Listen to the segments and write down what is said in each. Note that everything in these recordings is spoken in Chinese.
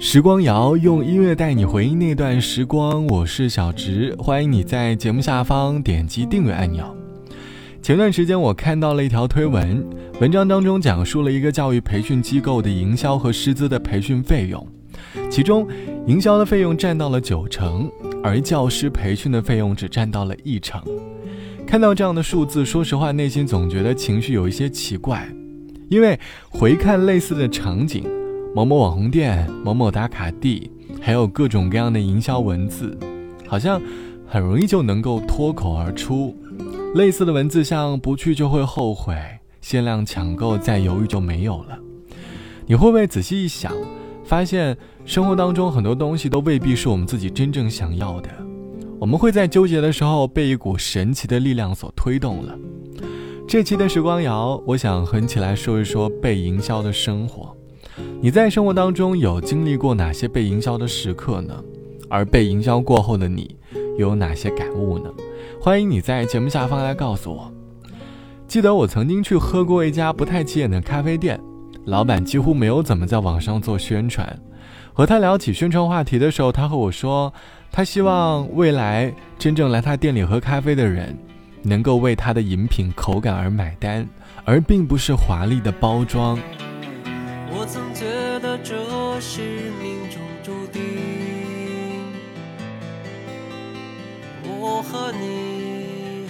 时光谣用音乐带你回忆那段时光，我是小植，欢迎你在节目下方点击订阅按钮。前段时间我看到了一条推文，文章当中讲述了一个教育培训机构的营销和师资的培训费用，其中营销的费用占到了九成，而教师培训的费用只占到了一成。看到这样的数字，说实话，内心总觉得情绪有一些奇怪，因为回看类似的场景。某某网红店、某某打卡地，还有各种各样的营销文字，好像很容易就能够脱口而出。类似的文字像“不去就会后悔”“限量抢购”“再犹豫就没有了”。你会不会仔细一想，发现生活当中很多东西都未必是我们自己真正想要的？我们会在纠结的时候被一股神奇的力量所推动了。这期的时光谣，我想和你一起来说一说被营销的生活。你在生活当中有经历过哪些被营销的时刻呢？而被营销过后的你又有哪些感悟呢？欢迎你在节目下方来告诉我。记得我曾经去喝过一家不太起眼的咖啡店，老板几乎没有怎么在网上做宣传。和他聊起宣传话题的时候，他和我说，他希望未来真正来他店里喝咖啡的人，能够为他的饮品口感而买单，而并不是华丽的包装。我曾觉得这是命中注定，我和你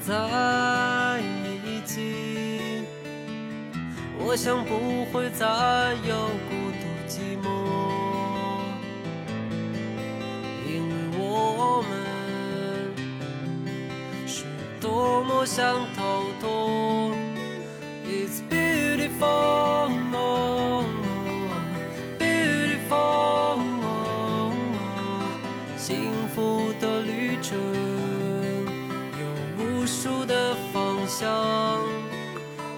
在一起，我想不会再有孤独寂寞，因为我们是多么想逃脱。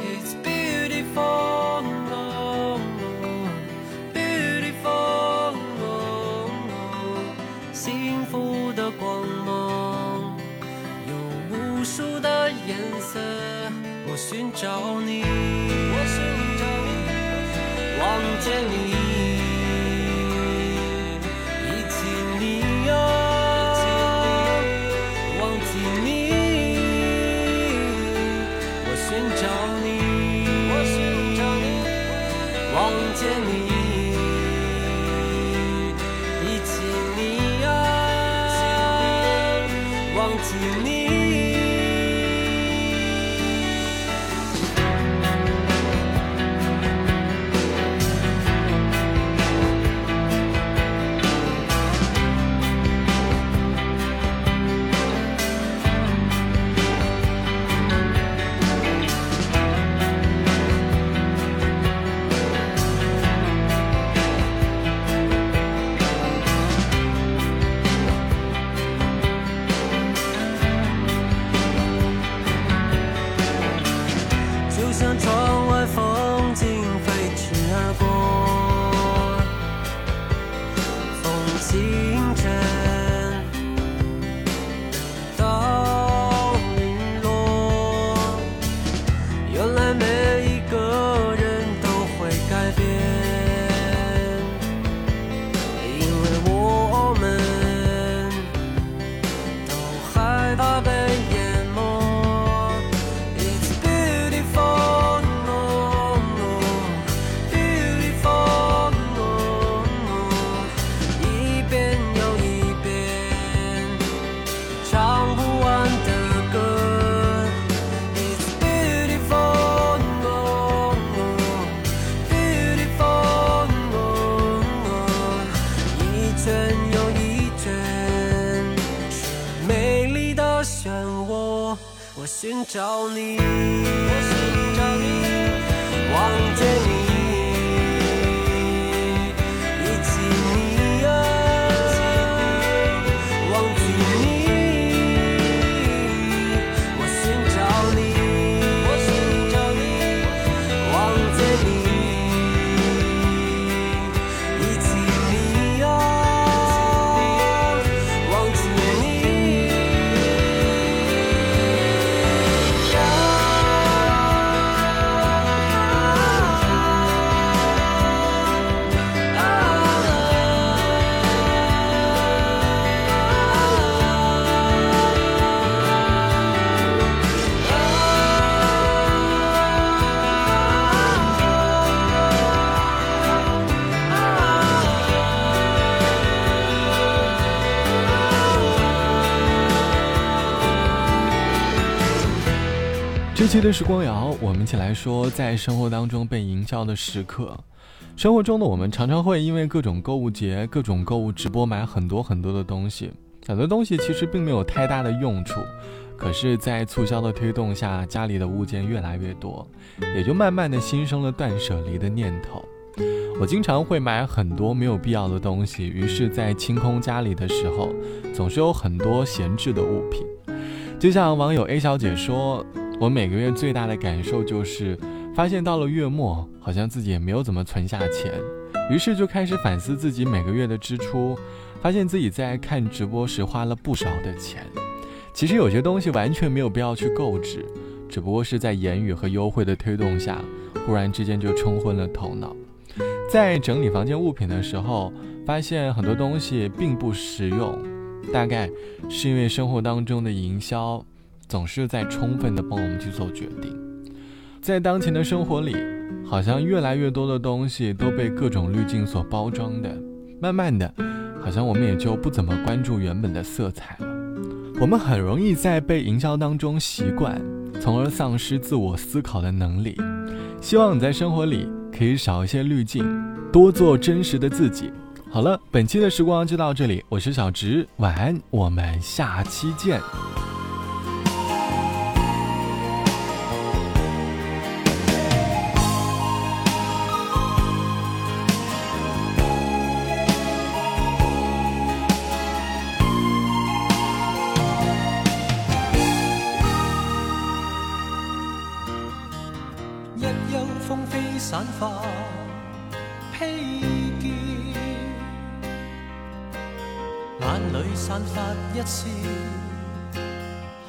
It's beautiful, beautiful，幸福的光芒有无数的颜色。我寻找你，我寻找你，望见你，忆起你啊，忘记你。我寻找你，我寻找你，望见你，忆起你啊，忘记你。就像窗外风景飞驰而过，从清晨期的时光谣，我们一起来说，在生活当中被营销的时刻。生活中的我们常常会因为各种购物节、各种购物直播买很多很多的东西，很多东西其实并没有太大的用处，可是，在促销的推动下，家里的物件越来越多，也就慢慢的心生了断舍离的念头。我经常会买很多没有必要的东西，于是，在清空家里的时候，总是有很多闲置的物品。就像网友 A 小姐说：“我每个月最大的感受就是，发现到了月末，好像自己也没有怎么存下钱，于是就开始反思自己每个月的支出，发现自己在看直播时花了不少的钱。其实有些东西完全没有必要去购置，只不过是在言语和优惠的推动下，忽然之间就冲昏了头脑。在整理房间物品的时候，发现很多东西并不实用。”大概是因为生活当中的营销总是在充分的帮我们去做决定，在当前的生活里，好像越来越多的东西都被各种滤镜所包装的，慢慢的，好像我们也就不怎么关注原本的色彩了。我们很容易在被营销当中习惯，从而丧失自我思考的能力。希望你在生活里可以少一些滤镜，多做真实的自己。好了，本期的时光就到这里，我是小直，晚安，我们下期见。披肩。眼里散发一丝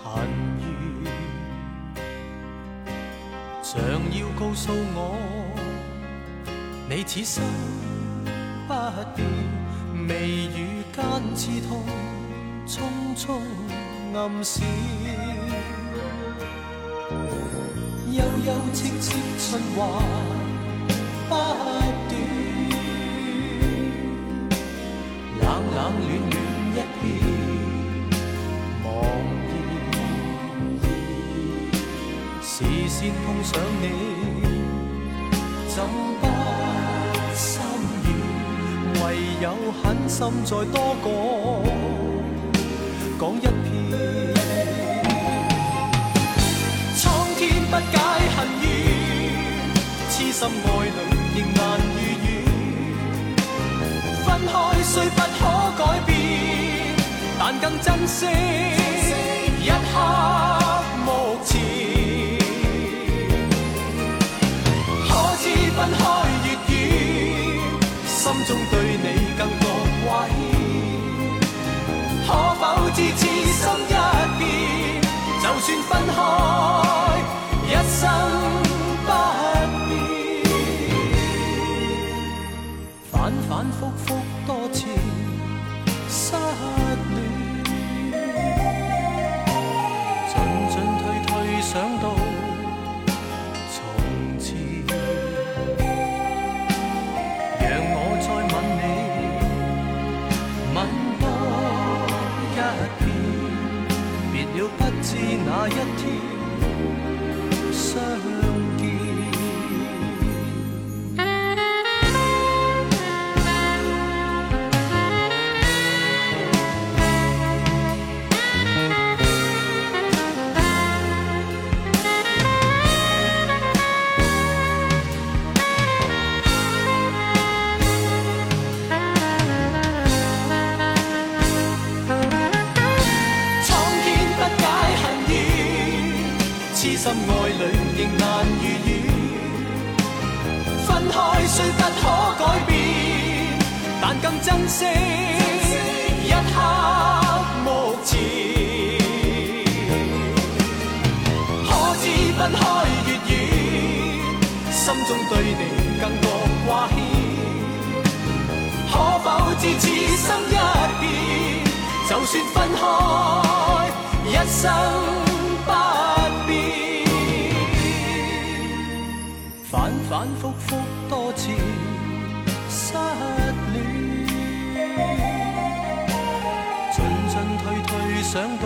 恨怨，想要告诉我，你此生不变，眉宇间刺痛，匆匆暗闪，悠悠戚戚春华不冷冷暖暖。视线碰上你，怎不心软？唯有狠心再多讲讲一遍。苍天不解恨怨，痴心爱侣仍难。分开虽不可改变，但更珍惜一刻目前。可知分开越远，心中对你更觉挂牵。可否知痴心一变，就算分开，爱侣仍难如愿，分开虽不可改变，但更珍惜一刻目前。可知分开越远，心中对你更觉挂牵。可否知此心一变，就算分开，一生。反反复复多次失恋进进退退想到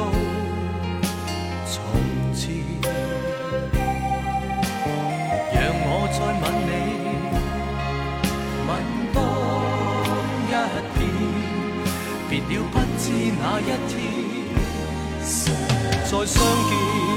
从前让我再吻你吻多一遍别了不知哪一天再相见。